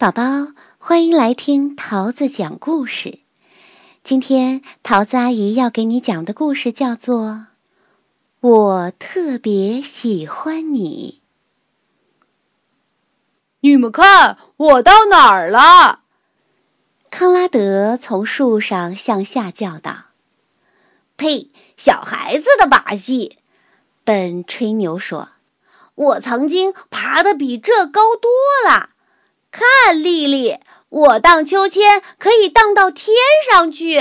宝宝，欢迎来听桃子讲故事。今天桃子阿姨要给你讲的故事叫做《我特别喜欢你》。你们看，我到哪儿了？康拉德从树上向下叫道：“呸！小孩子的把戏。”本吹牛说：“我曾经爬得比这高多了。”看，丽丽，我荡秋千可以荡到天上去。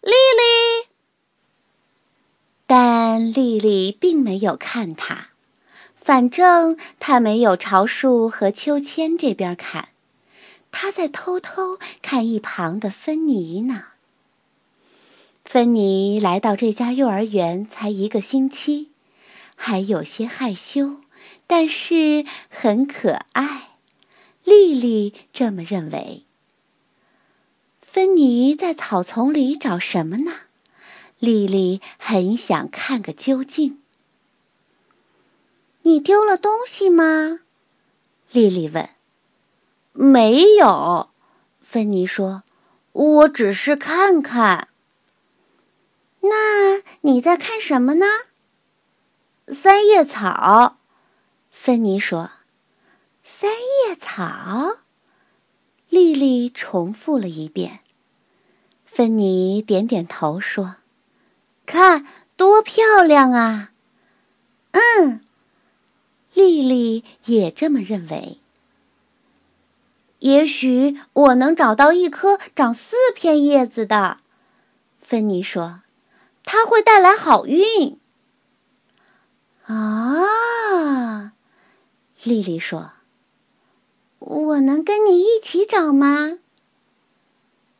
丽丽，但丽丽并没有看他，反正她没有朝树和秋千这边看，她在偷偷看一旁的芬妮呢。芬妮来到这家幼儿园才一个星期，还有些害羞，但是很可爱。丽丽这么认为。芬妮在草丛里找什么呢？丽丽很想看个究竟。你丢了东西吗？丽丽问。没有，芬妮说，我只是看看。那你在看什么呢？三叶草，芬妮说。三叶草，丽丽重复了一遍。芬妮点点头说：“看，多漂亮啊！”嗯，丽丽也这么认为。也许我能找到一棵长四片叶子的，芬妮说：“它会带来好运。”啊，丽丽说。我能跟你一起找吗？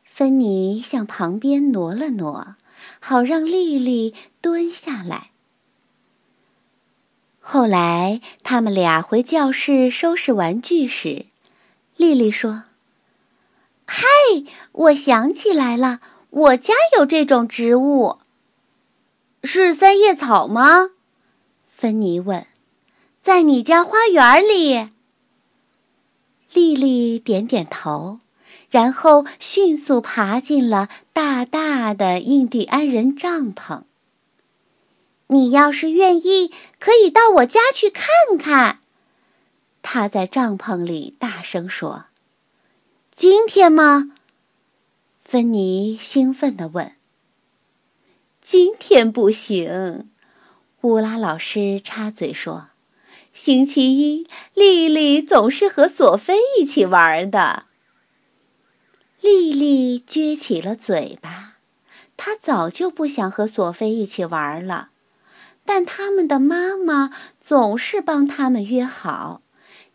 芬妮向旁边挪了挪，好让丽丽蹲下来。后来，他们俩回教室收拾玩具时，丽丽说：“嗨，我想起来了，我家有这种植物，是三叶草吗？”芬妮问。“在你家花园里。”丽丽点点头，然后迅速爬进了大大的印第安人帐篷。你要是愿意，可以到我家去看看。他在帐篷里大声说：“今天吗？”芬妮兴奋地问。“今天不行。”乌拉老师插嘴说。星期一，丽丽总是和索菲一起玩的。丽丽撅起了嘴巴，她早就不想和索菲一起玩了，但他们的妈妈总是帮他们约好，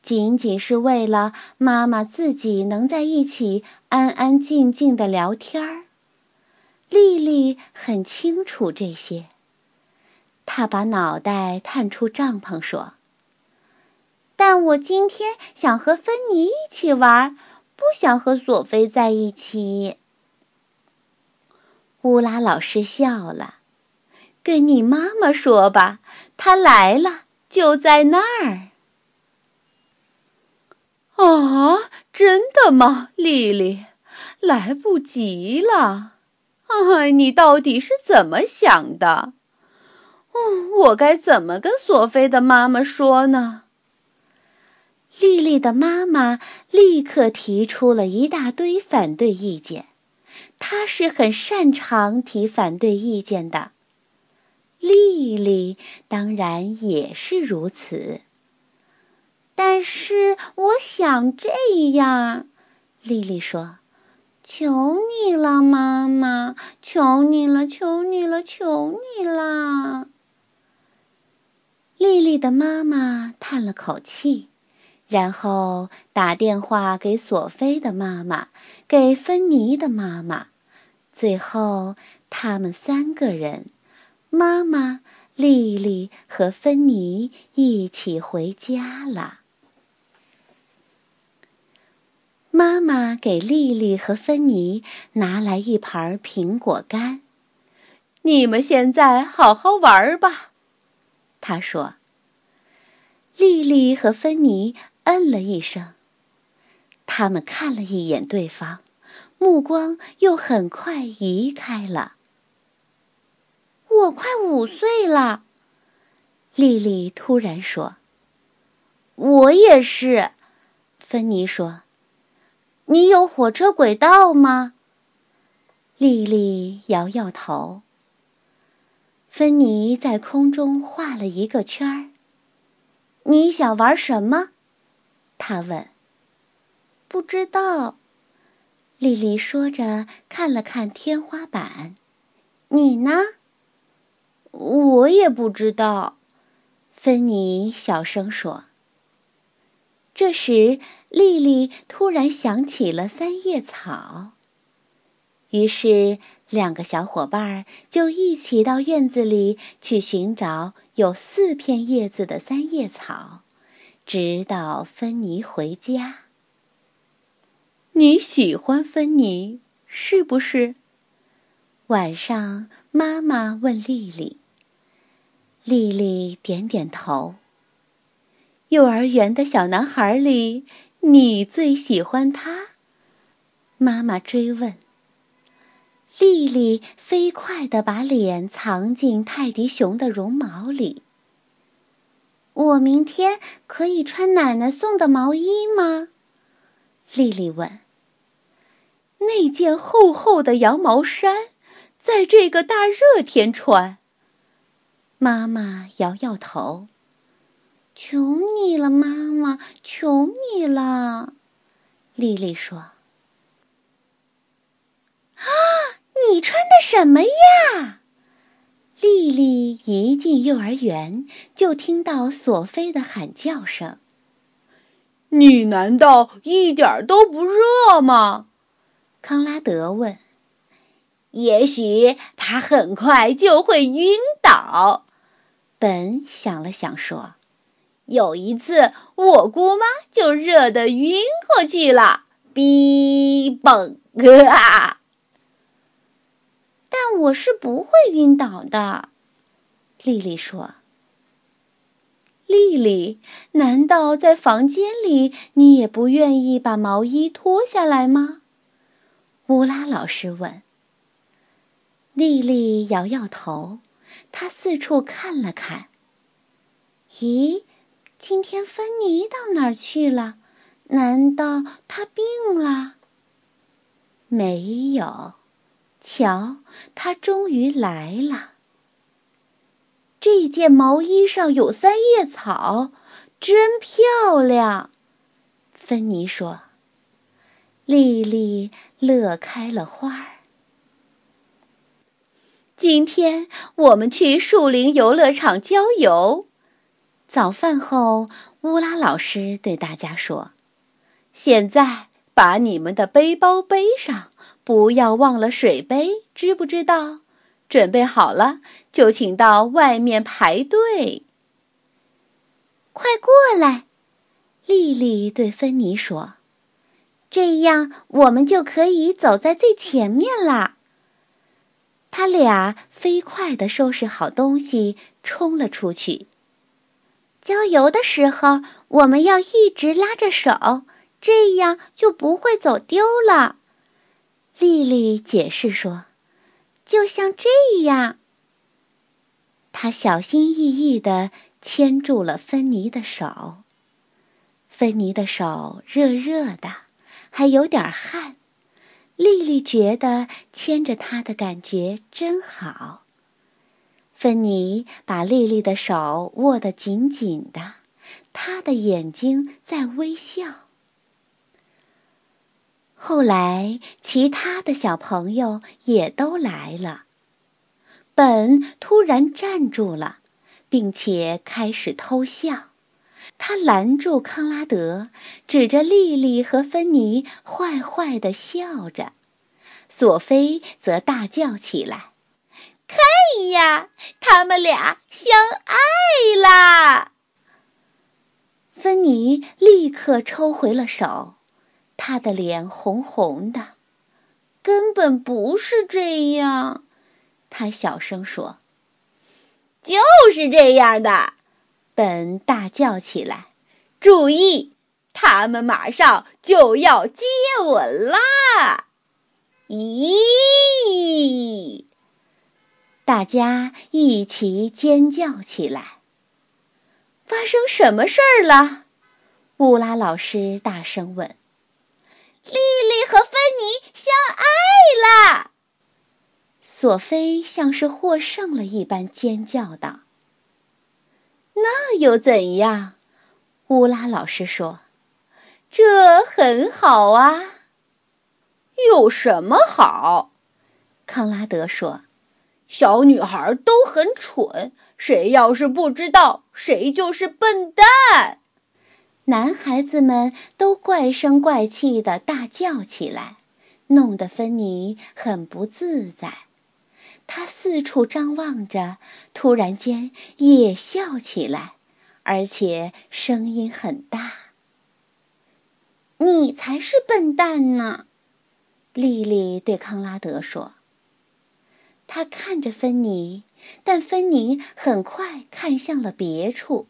仅仅是为了妈妈自己能在一起安安静静的聊天儿。丽丽很清楚这些，她把脑袋探出帐篷说。但我今天想和芬妮一起玩，不想和索菲在一起。乌拉老师笑了，跟你妈妈说吧，她来了，就在那儿。啊，真的吗，丽丽？来不及了！哎，你到底是怎么想的？嗯，我该怎么跟索菲的妈妈说呢？丽丽的妈妈立刻提出了一大堆反对意见，她是很擅长提反对意见的。丽丽当然也是如此。但是我想这样，丽丽说：“求你了，妈妈，求你了，求你了，求你了。”丽丽的妈妈叹了口气。然后打电话给索菲的妈妈，给芬妮的妈妈，最后他们三个人，妈妈、丽丽和芬妮一起回家了。妈妈给丽丽和芬妮拿来一盘苹果干，你们现在好好玩吧，她说。丽丽和芬妮。嗯了一声，他们看了一眼对方，目光又很快移开了。我快五岁了，丽丽突然说。我也是，芬妮说。你有火车轨道吗？丽丽摇摇头。芬妮在空中画了一个圈儿。你想玩什么？他问。不知道。丽丽说着，看了看天花板。你呢？我也不知道。芬妮小声说。这时，丽丽突然想起了三叶草，于是两个小伙伴就一起到院子里去寻找有四片叶子的三叶草，直到芬妮回家。你喜欢芬妮是不是？晚上，妈妈问丽丽。丽丽点点头。幼儿园的小男孩里，你最喜欢他？妈妈追问。丽丽飞快地把脸藏进泰迪熊的绒毛里。我明天可以穿奶奶送的毛衣吗？丽丽问。那件厚厚的羊毛衫，在这个大热天穿。妈妈摇摇头。求你了，妈妈，求你了，丽丽说。啊，你穿的什么呀？丽丽一进幼儿园，就听到索菲的喊叫声。你难道一点都不热吗？康拉德问。也许他很快就会晕倒。本想了想说。有一次，我姑妈就热得晕过去了，哔嘣啊！但我是不会晕倒的，丽丽说。丽丽，难道在房间里你也不愿意把毛衣脱下来吗？乌拉老师问。丽丽摇摇头，她四处看了看。咦？今天芬妮到哪儿去了？难道她病了？没有，瞧，她终于来了。这件毛衣上有三叶草，真漂亮。芬妮说。丽丽乐开了花儿。今天我们去树林游乐场郊游。早饭后，乌拉老师对大家说：“现在把你们的背包背上，不要忘了水杯，知不知道？准备好了，就请到外面排队。快过来！”丽丽对芬妮说：“这样我们就可以走在最前面啦。”他俩飞快地收拾好东西，冲了出去。郊游的时候，我们要一直拉着手，这样就不会走丢了。丽丽解释说：“就像这样。”她小心翼翼地牵住了芬妮的手。芬妮的手热热的，还有点汗。丽丽觉得牵着她的感觉真好。芬妮把丽丽的手握得紧紧的，她的眼睛在微笑。后来，其他的小朋友也都来了。本突然站住了，并且开始偷笑。他拦住康拉德，指着丽丽和芬妮，坏坏地笑着。索菲则大叫起来。看呀，他们俩相爱啦！芬妮立刻抽回了手，他的脸红红的。根本不是这样，他小声说。就是这样的，本大叫起来。注意，他们马上就要接吻啦！咦！大家一起尖叫起来。发生什么事儿了？乌拉老师大声问。莉莉和芬妮相爱了！索菲像是获胜了一般尖叫道：“那又怎样？”乌拉老师说：“这很好啊。”有什么好？康拉德说：“小女孩都很蠢，谁要是不知道，谁就是笨蛋。”男孩子们都怪声怪气的大叫起来，弄得芬妮很不自在。她四处张望着，突然间也笑起来，而且声音很大。“你才是笨蛋呢！”丽丽对康拉德说。他看着芬妮，但芬妮很快看向了别处。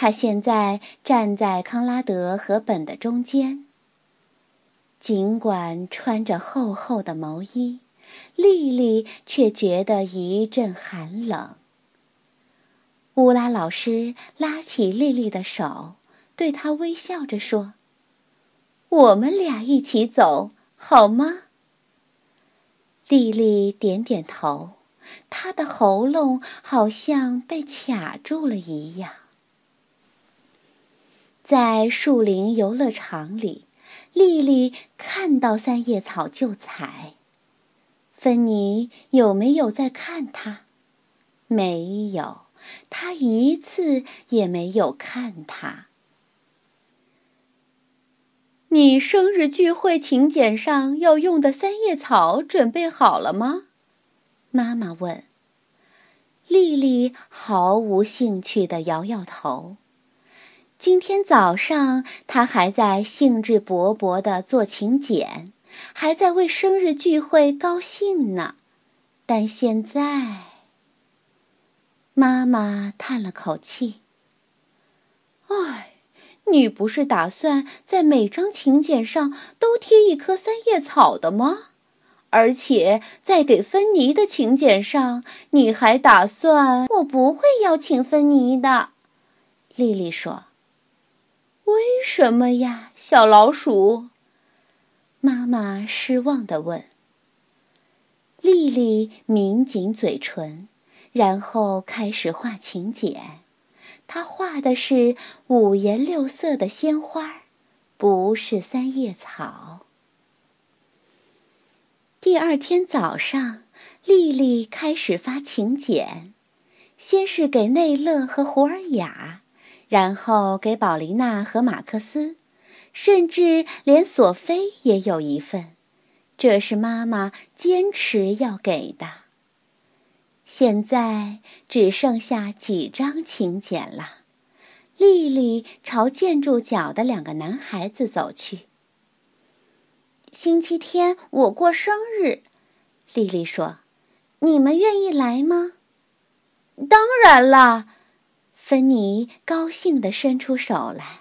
他现在站在康拉德和本的中间。尽管穿着厚厚的毛衣，丽丽却觉得一阵寒冷。乌拉老师拉起丽丽的手，对她微笑着说：“我们俩一起走好吗？”丽丽点点头，她的喉咙好像被卡住了一样。在树林游乐场里，丽丽看到三叶草就采。芬妮有没有在看她？没有，她一次也没有看她。你生日聚会请柬上要用的三叶草准备好了吗？妈妈问。丽丽毫无兴趣地摇摇头。今天早上，他还在兴致勃勃地做请柬，还在为生日聚会高兴呢。但现在，妈妈叹了口气：“唉，你不是打算在每张请柬上都贴一棵三叶草的吗？而且在给芬妮的请柬上，你还打算……我不会邀请芬妮的。”丽丽说。为什么呀，小老鼠？妈妈失望地问。丽丽抿紧嘴唇，然后开始画请柬。她画的是五颜六色的鲜花，不是三叶草。第二天早上，丽丽开始发请柬，先是给内勒和胡尔雅。然后给宝丽娜和马克思，甚至连索菲也有一份，这是妈妈坚持要给的。现在只剩下几张请柬了。丽丽朝建筑角的两个男孩子走去。星期天我过生日，丽丽说：“你们愿意来吗？”当然啦。芬妮高兴地伸出手来，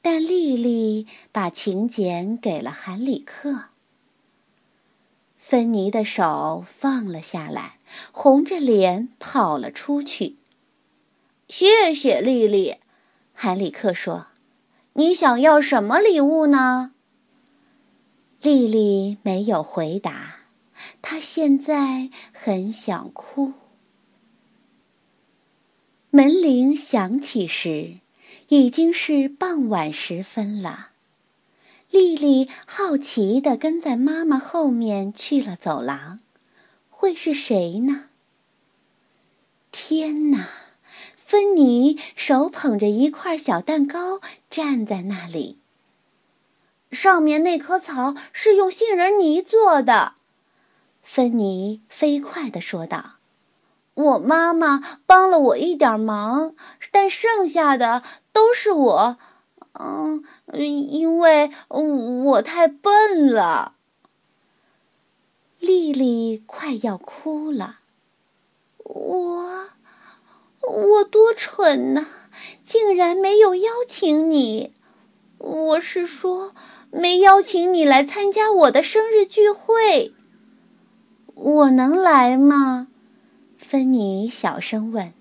但丽丽把请柬给了韩里克。芬妮的手放了下来，红着脸跑了出去。谢谢丽丽，韩里克说：“你想要什么礼物呢？”丽丽没有回答，她现在很想哭。门铃响起时，已经是傍晚时分了。丽丽好奇地跟在妈妈后面去了走廊，会是谁呢？天哪！芬妮手捧着一块小蛋糕站在那里，上面那棵草是用杏仁泥做的。芬妮飞快地说道。我妈妈帮了我一点忙，但剩下的都是我，嗯，因为我太笨了。丽丽快要哭了，我，我多蠢呐，竟然没有邀请你，我是说，没邀请你来参加我的生日聚会。我能来吗？芬妮小声问。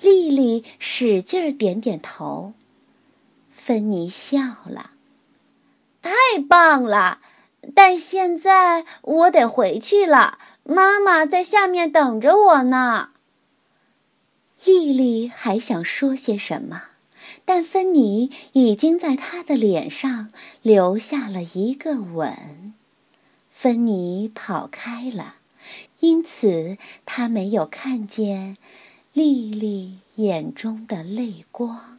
丽丽使劲儿点点头。芬妮笑了。太棒了！但现在我得回去了，妈妈在下面等着我呢。丽丽还想说些什么，但芬妮已经在她的脸上留下了一个吻。芬妮跑开了，因此他没有看见丽丽眼中的泪光。